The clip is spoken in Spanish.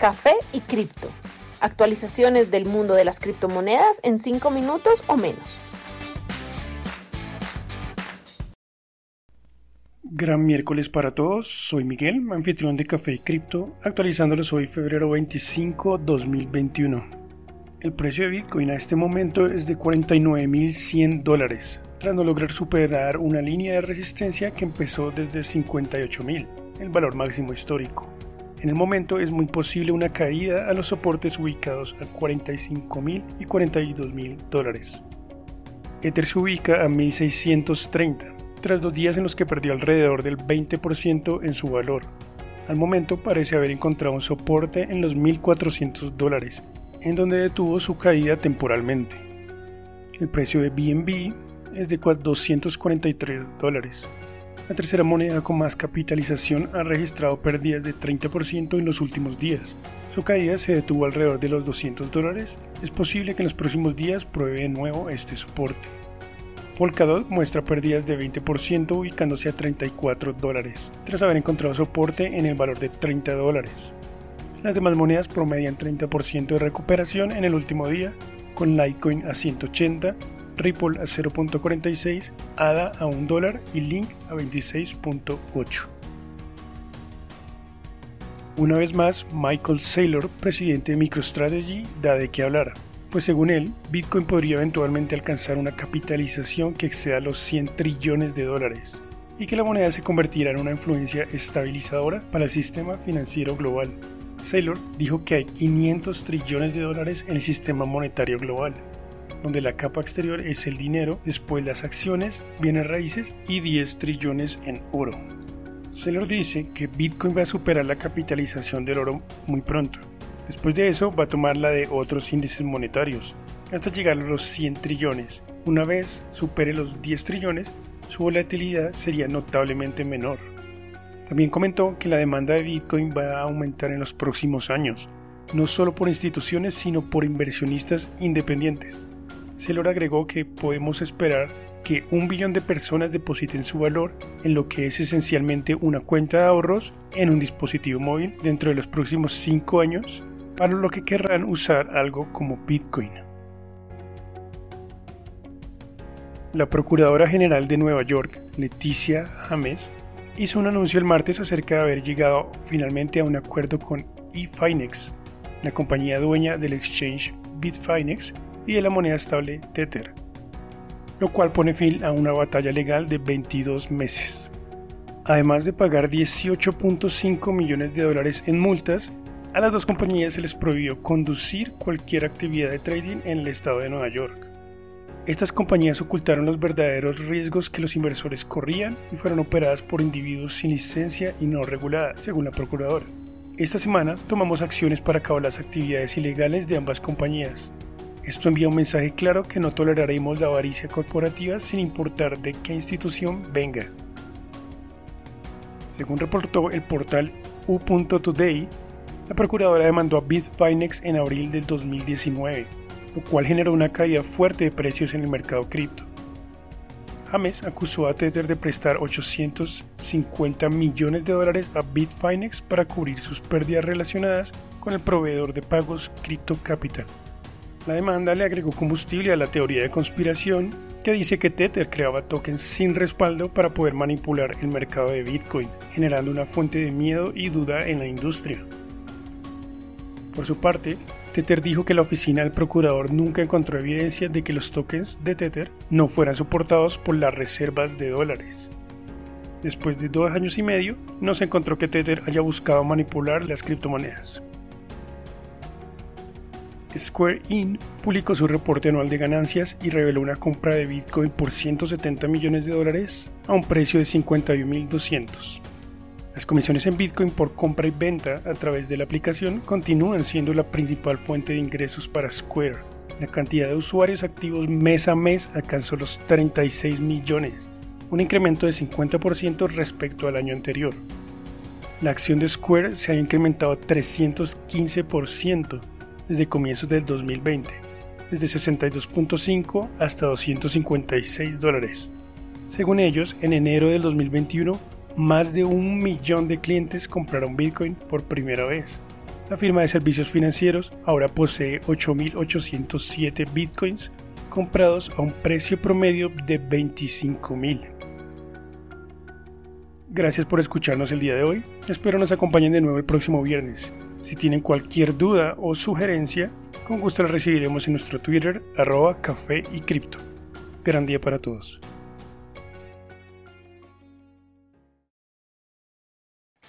Café y Cripto. Actualizaciones del mundo de las criptomonedas en 5 minutos o menos. Gran miércoles para todos, soy Miguel, anfitrión de Café y Cripto, actualizándolos hoy febrero 25, 2021. El precio de Bitcoin a este momento es de 49.100 dólares, tras no lograr superar una línea de resistencia que empezó desde 58.000, el valor máximo histórico. En el momento es muy posible una caída a los soportes ubicados a 45 mil y 42 mil dólares. Ether se ubica a 1630, tras dos días en los que perdió alrededor del 20% en su valor. Al momento parece haber encontrado un soporte en los 1400 dólares, en donde detuvo su caída temporalmente. El precio de BNB es de 243 dólares. La tercera moneda con más capitalización ha registrado pérdidas de 30% en los últimos días. Su caída se detuvo alrededor de los 200 dólares. Es posible que en los próximos días pruebe de nuevo este soporte. Polkadot muestra pérdidas de 20% ubicándose a 34 dólares, tras haber encontrado soporte en el valor de 30 dólares. Las demás monedas promedian 30% de recuperación en el último día, con Litecoin a 180, Ripple a 0.46, ADA a 1 dólar y Link a 26.8. Una vez más, Michael Saylor, presidente de MicroStrategy, da de qué hablar, pues según él, Bitcoin podría eventualmente alcanzar una capitalización que exceda los 100 trillones de dólares y que la moneda se convertirá en una influencia estabilizadora para el sistema financiero global. Saylor dijo que hay 500 trillones de dólares en el sistema monetario global, donde la capa exterior es el dinero, después las acciones, bienes raíces y 10 trillones en oro. Seller dice que Bitcoin va a superar la capitalización del oro muy pronto. Después de eso va a tomar la de otros índices monetarios, hasta llegar a los 100 trillones. Una vez supere los 10 trillones, su volatilidad sería notablemente menor. También comentó que la demanda de Bitcoin va a aumentar en los próximos años, no solo por instituciones, sino por inversionistas independientes. Saylor agregó que podemos esperar que un billón de personas depositen su valor en lo que es esencialmente una cuenta de ahorros en un dispositivo móvil dentro de los próximos 5 años, para lo que querrán usar algo como Bitcoin. La Procuradora General de Nueva York, Leticia James, hizo un anuncio el martes acerca de haber llegado finalmente a un acuerdo con eFinex, la compañía dueña del exchange Bitfinex y de la moneda estable Tether, lo cual pone fin a una batalla legal de 22 meses. Además de pagar 18.5 millones de dólares en multas, a las dos compañías se les prohibió conducir cualquier actividad de trading en el estado de Nueva York. Estas compañías ocultaron los verdaderos riesgos que los inversores corrían y fueron operadas por individuos sin licencia y no regulada, según la procuradora. Esta semana tomamos acciones para acabar las actividades ilegales de ambas compañías, esto envía un mensaje claro que no toleraremos la avaricia corporativa sin importar de qué institución venga. Según reportó el portal U.Today, la procuradora demandó a Bitfinex en abril del 2019, lo cual generó una caída fuerte de precios en el mercado cripto. James acusó a Tether de prestar 850 millones de dólares a Bitfinex para cubrir sus pérdidas relacionadas con el proveedor de pagos Crypto Capital. La demanda le agregó combustible a la teoría de conspiración que dice que Tether creaba tokens sin respaldo para poder manipular el mercado de Bitcoin, generando una fuente de miedo y duda en la industria. Por su parte, Tether dijo que la oficina del procurador nunca encontró evidencia de que los tokens de Tether no fueran soportados por las reservas de dólares. Después de dos años y medio, no se encontró que Tether haya buscado manipular las criptomonedas. Square Inc. publicó su reporte anual de ganancias y reveló una compra de Bitcoin por 170 millones de dólares a un precio de 51.200. Las comisiones en Bitcoin por compra y venta a través de la aplicación continúan siendo la principal fuente de ingresos para Square. La cantidad de usuarios activos mes a mes alcanzó los 36 millones, un incremento de 50% respecto al año anterior. La acción de Square se ha incrementado 315% desde comienzos del 2020, desde 62.5 hasta 256 dólares. Según ellos, en enero del 2021, más de un millón de clientes compraron Bitcoin por primera vez. La firma de servicios financieros ahora posee 8.807 bitcoins comprados a un precio promedio de 25.000. Gracias por escucharnos el día de hoy. Espero nos acompañen de nuevo el próximo viernes. Si tienen cualquier duda o sugerencia, con gusto la recibiremos en nuestro Twitter, arroba café y cripto. Gran día para todos.